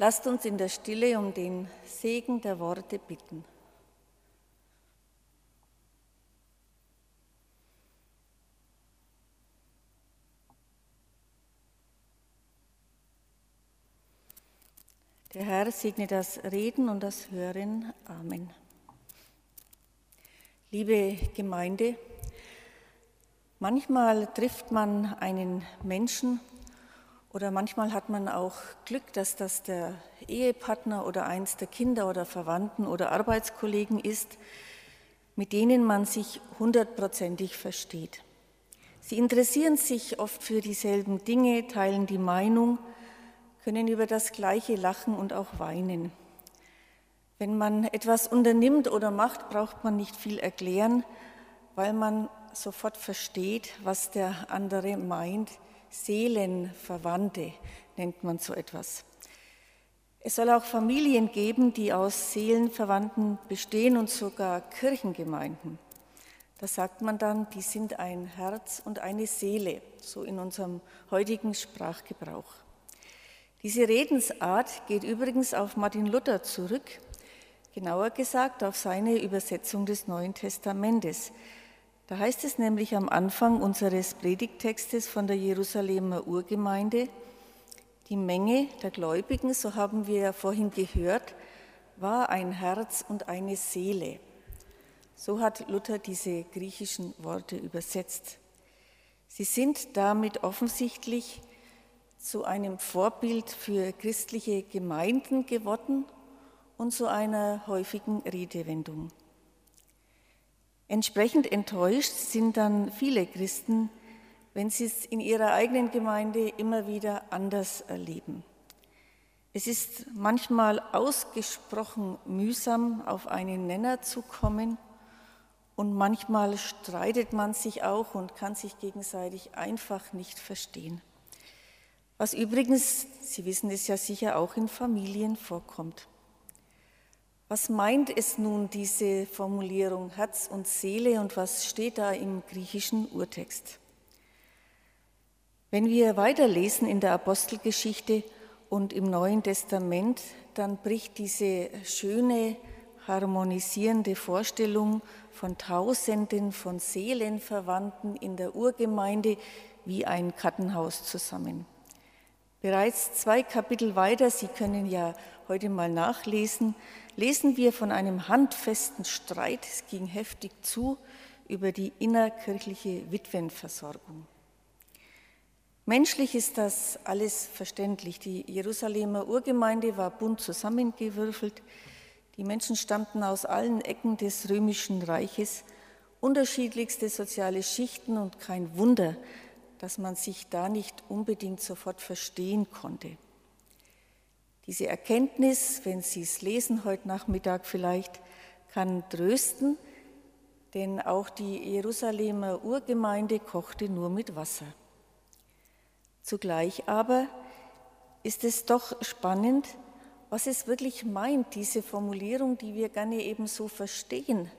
Lasst uns in der Stille um den Segen der Worte bitten. Der Herr segne das Reden und das Hören. Amen. Liebe Gemeinde, manchmal trifft man einen Menschen oder manchmal hat man auch Glück, dass das der Ehepartner oder eins der Kinder oder Verwandten oder Arbeitskollegen ist, mit denen man sich hundertprozentig versteht. Sie interessieren sich oft für dieselben Dinge, teilen die Meinung, können über das Gleiche lachen und auch weinen. Wenn man etwas unternimmt oder macht, braucht man nicht viel erklären, weil man sofort versteht, was der andere meint. Seelenverwandte nennt man so etwas. Es soll auch Familien geben, die aus Seelenverwandten bestehen und sogar Kirchengemeinden. Da sagt man dann, die sind ein Herz und eine Seele, so in unserem heutigen Sprachgebrauch. Diese Redensart geht übrigens auf Martin Luther zurück, genauer gesagt auf seine Übersetzung des Neuen Testamentes. Da heißt es nämlich am Anfang unseres Predigttextes von der Jerusalemer Urgemeinde, die Menge der Gläubigen, so haben wir ja vorhin gehört, war ein Herz und eine Seele. So hat Luther diese griechischen Worte übersetzt. Sie sind damit offensichtlich zu einem Vorbild für christliche Gemeinden geworden und zu einer häufigen Redewendung. Entsprechend enttäuscht sind dann viele Christen, wenn sie es in ihrer eigenen Gemeinde immer wieder anders erleben. Es ist manchmal ausgesprochen mühsam, auf einen Nenner zu kommen und manchmal streitet man sich auch und kann sich gegenseitig einfach nicht verstehen. Was übrigens, Sie wissen es ja sicher, auch in Familien vorkommt. Was meint es nun diese Formulierung Herz und Seele und was steht da im griechischen Urtext? Wenn wir weiterlesen in der Apostelgeschichte und im Neuen Testament, dann bricht diese schöne, harmonisierende Vorstellung von Tausenden von Seelenverwandten in der Urgemeinde wie ein Kartenhaus zusammen. Bereits zwei Kapitel weiter, Sie können ja heute mal nachlesen, lesen wir von einem handfesten Streit, es ging heftig zu, über die innerkirchliche Witwenversorgung. Menschlich ist das alles verständlich. Die Jerusalemer Urgemeinde war bunt zusammengewürfelt. Die Menschen stammten aus allen Ecken des römischen Reiches, unterschiedlichste soziale Schichten und kein Wunder, dass man sich da nicht unbedingt sofort verstehen konnte. Diese Erkenntnis, wenn Sie es lesen heute Nachmittag vielleicht, kann trösten, denn auch die Jerusalemer Urgemeinde kochte nur mit Wasser. Zugleich aber ist es doch spannend, was es wirklich meint, diese Formulierung, die wir gerne eben so verstehen,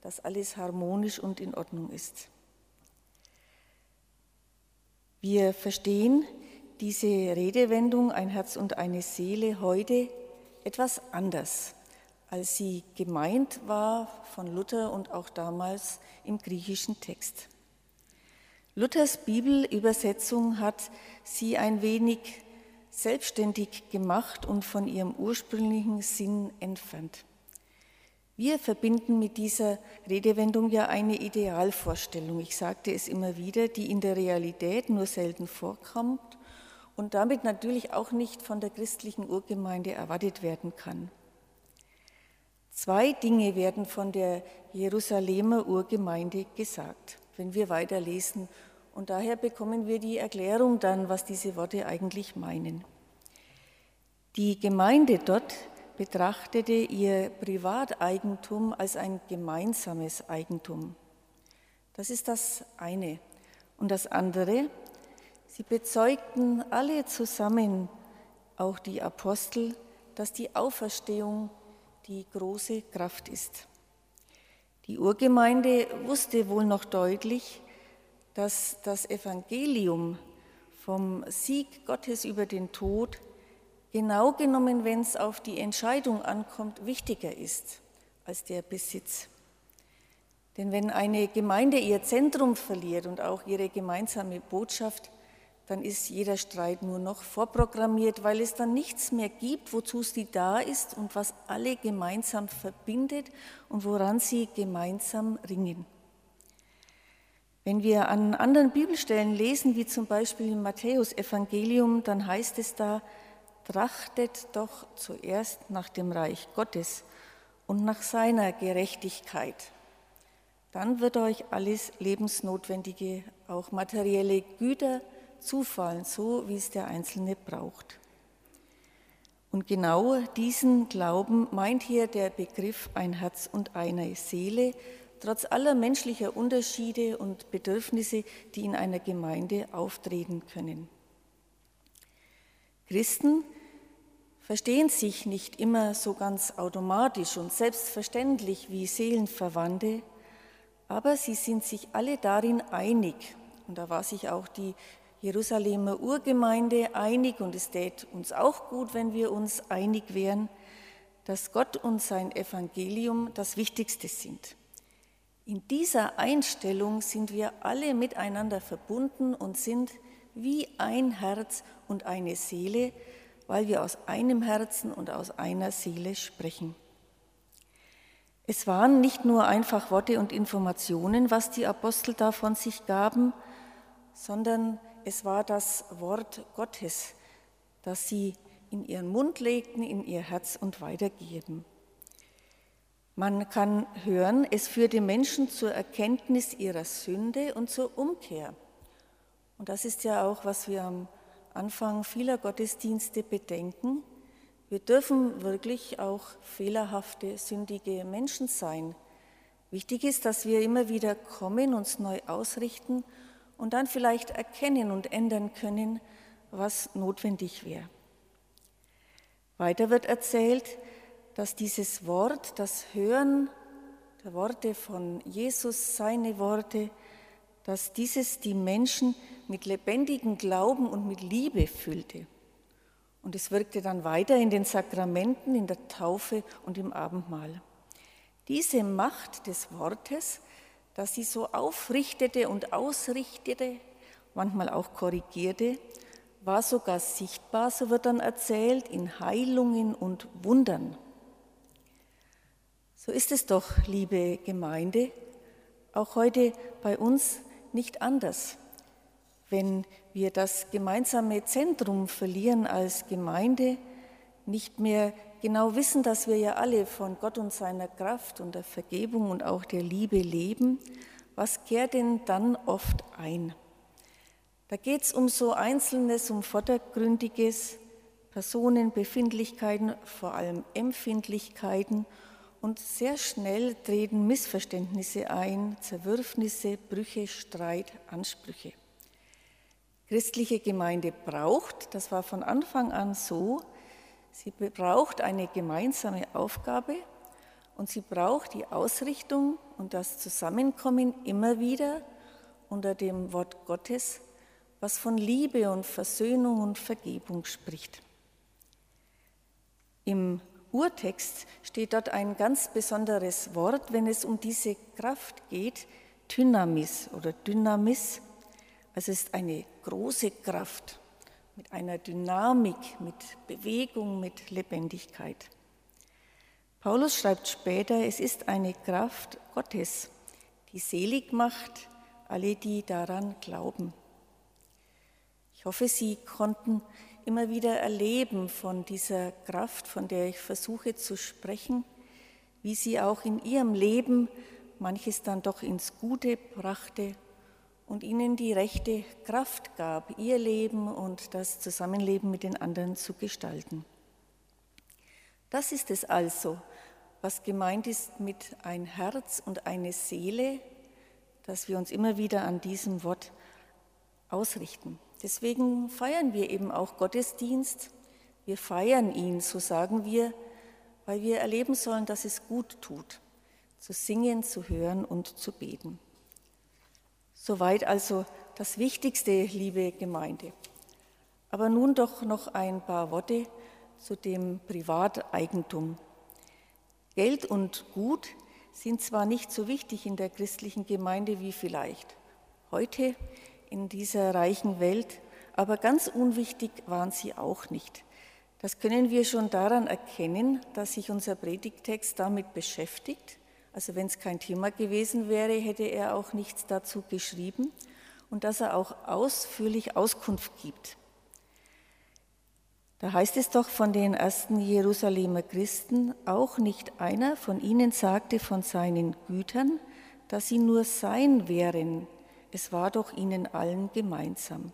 dass alles harmonisch und in Ordnung ist. Wir verstehen diese Redewendung ein Herz und eine Seele heute etwas anders, als sie gemeint war von Luther und auch damals im griechischen Text. Luthers Bibelübersetzung hat sie ein wenig selbstständig gemacht und von ihrem ursprünglichen Sinn entfernt. Wir verbinden mit dieser Redewendung ja eine Idealvorstellung, ich sagte es immer wieder, die in der Realität nur selten vorkommt und damit natürlich auch nicht von der christlichen Urgemeinde erwartet werden kann. Zwei Dinge werden von der Jerusalemer Urgemeinde gesagt, wenn wir weiterlesen. Und daher bekommen wir die Erklärung dann, was diese Worte eigentlich meinen. Die Gemeinde dort betrachtete ihr Privateigentum als ein gemeinsames Eigentum. Das ist das eine. Und das andere, Sie bezeugten alle zusammen, auch die Apostel, dass die Auferstehung die große Kraft ist. Die Urgemeinde wusste wohl noch deutlich, dass das Evangelium vom Sieg Gottes über den Tod genau genommen, wenn es auf die Entscheidung ankommt, wichtiger ist als der Besitz. Denn wenn eine Gemeinde ihr Zentrum verliert und auch ihre gemeinsame Botschaft, dann ist jeder Streit nur noch vorprogrammiert, weil es dann nichts mehr gibt, wozu sie da ist und was alle gemeinsam verbindet und woran sie gemeinsam ringen. Wenn wir an anderen Bibelstellen lesen, wie zum Beispiel im Matthäus-Evangelium, dann heißt es da, trachtet doch zuerst nach dem Reich Gottes und nach seiner Gerechtigkeit. Dann wird euch alles Lebensnotwendige, auch materielle Güter zufallen, so wie es der Einzelne braucht. Und genau diesen Glauben meint hier der Begriff ein Herz und eine Seele, trotz aller menschlicher Unterschiede und Bedürfnisse, die in einer Gemeinde auftreten können. Christen verstehen sich nicht immer so ganz automatisch und selbstverständlich wie Seelenverwandte, aber sie sind sich alle darin einig, und da war sich auch die Jerusalemer Urgemeinde einig, und es tät uns auch gut, wenn wir uns einig wären, dass Gott und sein Evangelium das Wichtigste sind. In dieser Einstellung sind wir alle miteinander verbunden und sind wie ein Herz und eine Seele, weil wir aus einem Herzen und aus einer Seele sprechen. Es waren nicht nur einfach Worte und Informationen, was die Apostel da von sich gaben, sondern es war das Wort Gottes, das sie in ihren Mund legten, in ihr Herz und weitergeben. Man kann hören, es führte Menschen zur Erkenntnis ihrer Sünde und zur Umkehr. Und das ist ja auch, was wir am Anfang vieler Gottesdienste bedenken. Wir dürfen wirklich auch fehlerhafte, sündige Menschen sein. Wichtig ist, dass wir immer wieder kommen, uns neu ausrichten und dann vielleicht erkennen und ändern können, was notwendig wäre. Weiter wird erzählt, dass dieses Wort, das Hören der Worte von Jesus, seine Worte, dass dieses die Menschen mit lebendigem Glauben und mit Liebe füllte. Und es wirkte dann weiter in den Sakramenten, in der Taufe und im Abendmahl. Diese Macht des Wortes, das sie so aufrichtete und ausrichtete, manchmal auch korrigierte, war sogar sichtbar, so wird dann erzählt, in Heilungen und Wundern. So ist es doch, liebe Gemeinde, auch heute bei uns nicht anders. Wenn wir das gemeinsame Zentrum verlieren als Gemeinde, nicht mehr genau wissen, dass wir ja alle von Gott und seiner Kraft und der Vergebung und auch der Liebe leben, was kehrt denn dann oft ein? Da geht es um so Einzelnes, um Vordergründiges, Personen, Befindlichkeiten, vor allem Empfindlichkeiten und sehr schnell treten Missverständnisse ein, Zerwürfnisse, Brüche, Streit, Ansprüche. Christliche Gemeinde braucht, das war von Anfang an so, sie braucht eine gemeinsame Aufgabe und sie braucht die Ausrichtung und das Zusammenkommen immer wieder unter dem Wort Gottes, was von Liebe und Versöhnung und Vergebung spricht. Im Urtext steht dort ein ganz besonderes Wort, wenn es um diese Kraft geht, Dynamis oder Dynamis. Also es ist eine große Kraft mit einer Dynamik, mit Bewegung, mit Lebendigkeit. Paulus schreibt später, es ist eine Kraft Gottes, die selig macht alle, die daran glauben. Ich hoffe, Sie konnten immer wieder erleben von dieser Kraft, von der ich versuche zu sprechen, wie sie auch in ihrem Leben manches dann doch ins Gute brachte und ihnen die rechte Kraft gab, ihr Leben und das Zusammenleben mit den anderen zu gestalten. Das ist es also, was gemeint ist mit ein Herz und eine Seele, dass wir uns immer wieder an diesem Wort ausrichten. Deswegen feiern wir eben auch Gottesdienst. Wir feiern ihn, so sagen wir, weil wir erleben sollen, dass es gut tut, zu singen, zu hören und zu beten. Soweit also das Wichtigste, liebe Gemeinde. Aber nun doch noch ein paar Worte zu dem Privateigentum. Geld und Gut sind zwar nicht so wichtig in der christlichen Gemeinde wie vielleicht heute in dieser reichen Welt, aber ganz unwichtig waren sie auch nicht. Das können wir schon daran erkennen, dass sich unser Predigtext damit beschäftigt. Also wenn es kein Thema gewesen wäre, hätte er auch nichts dazu geschrieben und dass er auch ausführlich Auskunft gibt. Da heißt es doch von den ersten Jerusalemer Christen, auch nicht einer von ihnen sagte von seinen Gütern, dass sie nur sein wären. Es war doch ihnen allen gemeinsam.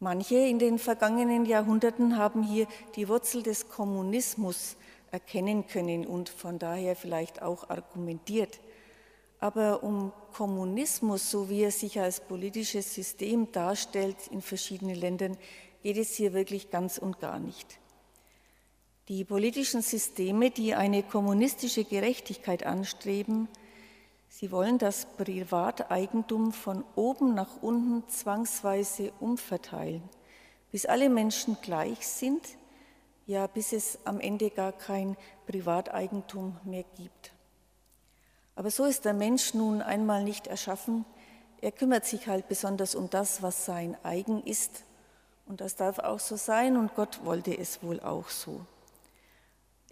Manche in den vergangenen Jahrhunderten haben hier die Wurzel des Kommunismus erkennen können und von daher vielleicht auch argumentiert. Aber um Kommunismus, so wie er sich als politisches System darstellt in verschiedenen Ländern, geht es hier wirklich ganz und gar nicht. Die politischen Systeme, die eine kommunistische Gerechtigkeit anstreben, sie wollen das Privateigentum von oben nach unten zwangsweise umverteilen, bis alle Menschen gleich sind, ja bis es am Ende gar kein Privateigentum mehr gibt. Aber so ist der Mensch nun einmal nicht erschaffen. Er kümmert sich halt besonders um das, was sein eigen ist und das darf auch so sein und Gott wollte es wohl auch so.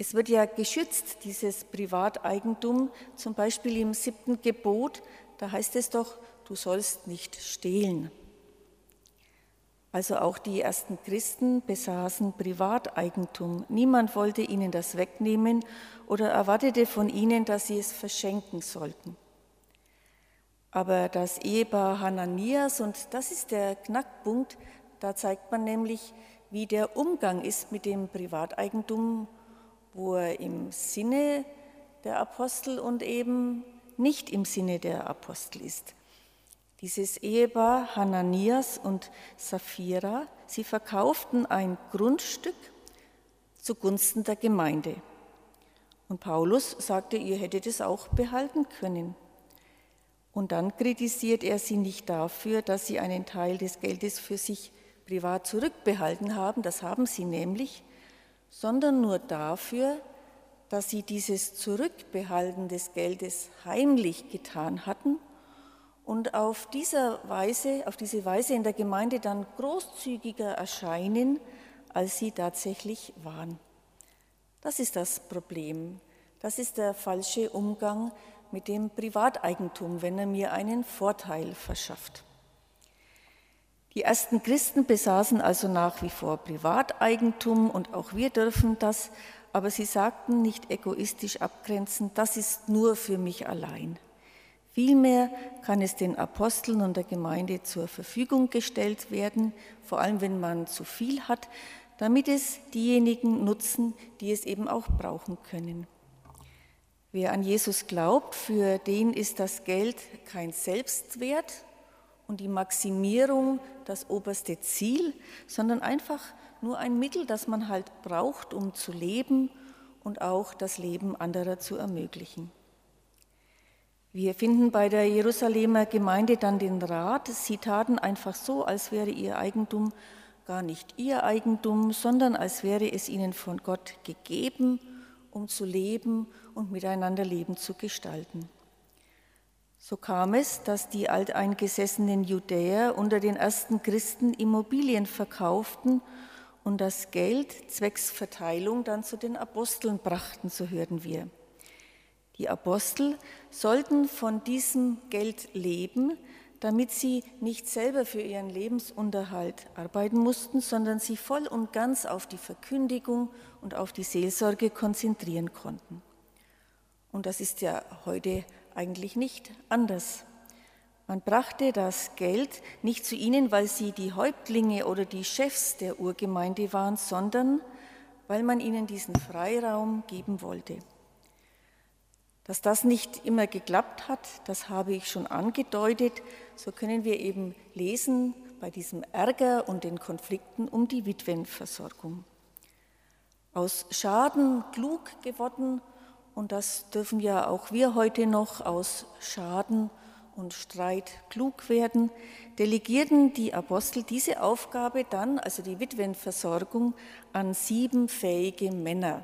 Es wird ja geschützt, dieses Privateigentum, zum Beispiel im siebten Gebot, da heißt es doch, du sollst nicht stehlen. Also auch die ersten Christen besaßen Privateigentum. Niemand wollte ihnen das wegnehmen oder erwartete von ihnen, dass sie es verschenken sollten. Aber das Ehepaar Hananias, und das ist der Knackpunkt, da zeigt man nämlich, wie der Umgang ist mit dem Privateigentum, wo er im Sinne der Apostel und eben nicht im Sinne der Apostel ist. Dieses Ehepaar Hananias und Sapphira, sie verkauften ein Grundstück zugunsten der Gemeinde. Und Paulus sagte, ihr hättet es auch behalten können. Und dann kritisiert er sie nicht dafür, dass sie einen Teil des Geldes für sich privat zurückbehalten haben, das haben sie nämlich, sondern nur dafür, dass sie dieses Zurückbehalten des Geldes heimlich getan hatten und auf dieser Weise, auf diese Weise in der Gemeinde dann großzügiger erscheinen, als sie tatsächlich waren. Das ist das Problem. Das ist der falsche Umgang mit dem Privateigentum, wenn er mir einen Vorteil verschafft. Die ersten Christen besaßen also nach wie vor Privateigentum und auch wir dürfen das, aber sie sagten nicht egoistisch abgrenzend, das ist nur für mich allein. Vielmehr kann es den Aposteln und der Gemeinde zur Verfügung gestellt werden, vor allem wenn man zu viel hat, damit es diejenigen nutzen, die es eben auch brauchen können. Wer an Jesus glaubt, für den ist das Geld kein Selbstwert, und die Maximierung das oberste Ziel, sondern einfach nur ein Mittel, das man halt braucht, um zu leben und auch das Leben anderer zu ermöglichen. Wir finden bei der Jerusalemer Gemeinde dann den Rat, sie taten einfach so, als wäre ihr Eigentum gar nicht ihr Eigentum, sondern als wäre es ihnen von Gott gegeben, um zu leben und miteinander Leben zu gestalten. So kam es, dass die alteingesessenen Judäer unter den ersten Christen Immobilien verkauften und das Geld zwecks Verteilung dann zu den Aposteln brachten, so hörten wir. Die Apostel sollten von diesem Geld leben, damit sie nicht selber für ihren Lebensunterhalt arbeiten mussten, sondern sich voll und ganz auf die Verkündigung und auf die Seelsorge konzentrieren konnten. Und das ist ja heute eigentlich nicht anders. Man brachte das Geld nicht zu ihnen, weil sie die Häuptlinge oder die Chefs der Urgemeinde waren, sondern weil man ihnen diesen Freiraum geben wollte. Dass das nicht immer geklappt hat, das habe ich schon angedeutet. So können wir eben lesen bei diesem Ärger und den Konflikten um die Witwenversorgung. Aus Schaden klug geworden und das dürfen ja auch wir heute noch aus Schaden und Streit klug werden, delegierten die Apostel diese Aufgabe dann, also die Witwenversorgung, an sieben fähige Männer.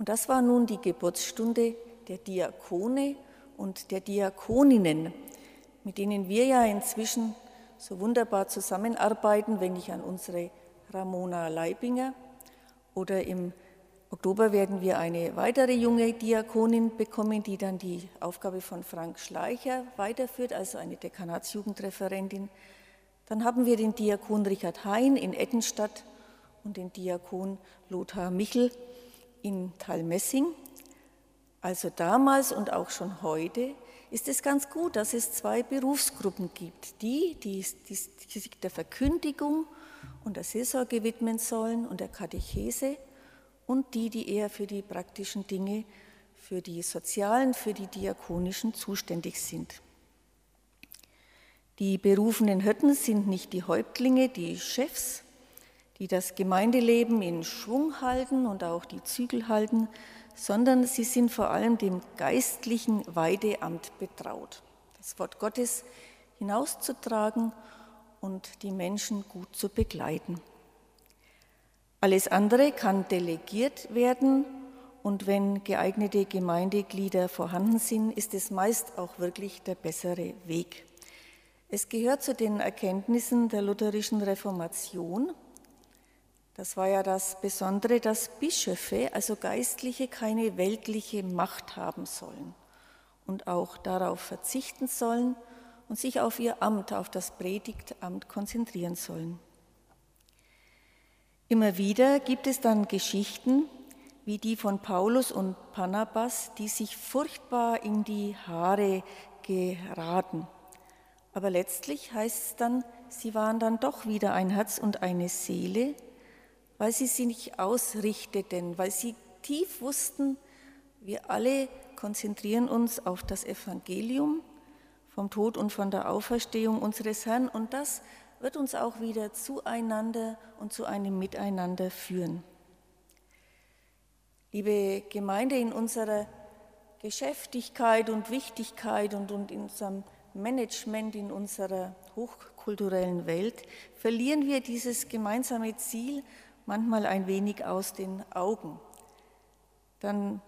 Und das war nun die Geburtsstunde der Diakone und der Diakoninnen, mit denen wir ja inzwischen so wunderbar zusammenarbeiten, wenn ich an unsere Ramona Leibinger oder im Oktober werden wir eine weitere junge Diakonin bekommen, die dann die Aufgabe von Frank Schleicher weiterführt, also eine Dekanatsjugendreferentin. Dann haben wir den Diakon Richard Hein in Ettenstadt und den Diakon Lothar Michel in Talmessing. Also damals und auch schon heute ist es ganz gut, dass es zwei Berufsgruppen gibt, die, die, die sich der Verkündigung und der Seelsorge widmen sollen und der Katechese und die, die eher für die praktischen Dinge, für die sozialen, für die diakonischen zuständig sind. Die berufenen Hirten sind nicht die Häuptlinge, die Chefs, die das Gemeindeleben in Schwung halten und auch die Zügel halten, sondern sie sind vor allem dem geistlichen Weideamt betraut, das Wort Gottes hinauszutragen und die Menschen gut zu begleiten. Alles andere kann delegiert werden und wenn geeignete Gemeindeglieder vorhanden sind, ist es meist auch wirklich der bessere Weg. Es gehört zu den Erkenntnissen der lutherischen Reformation. Das war ja das Besondere, dass Bischöfe, also Geistliche, keine weltliche Macht haben sollen und auch darauf verzichten sollen und sich auf ihr Amt, auf das Predigtamt konzentrieren sollen. Immer wieder gibt es dann Geschichten wie die von Paulus und Panabas, die sich furchtbar in die Haare geraten. Aber letztlich heißt es dann, sie waren dann doch wieder ein Herz und eine Seele, weil sie sich ausrichteten, weil sie tief wussten, wir alle konzentrieren uns auf das Evangelium vom Tod und von der Auferstehung unseres Herrn und das wird uns auch wieder zueinander und zu einem Miteinander führen. Liebe Gemeinde, in unserer Geschäftigkeit und Wichtigkeit und, und in unserem Management in unserer hochkulturellen Welt verlieren wir dieses gemeinsame Ziel manchmal ein wenig aus den Augen. Dann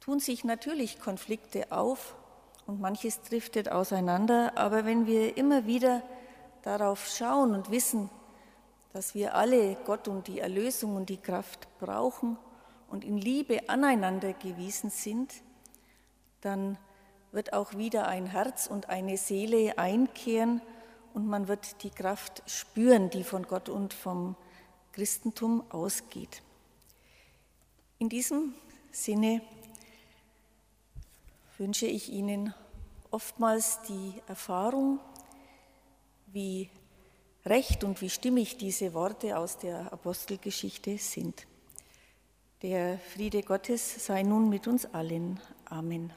tun sich natürlich Konflikte auf und manches driftet auseinander, aber wenn wir immer wieder darauf schauen und wissen, dass wir alle Gott und die Erlösung und die Kraft brauchen und in Liebe aneinander gewiesen sind, dann wird auch wieder ein Herz und eine Seele einkehren und man wird die Kraft spüren, die von Gott und vom Christentum ausgeht. In diesem Sinne wünsche ich Ihnen oftmals die Erfahrung, wie recht und wie stimmig diese Worte aus der Apostelgeschichte sind. Der Friede Gottes sei nun mit uns allen. Amen.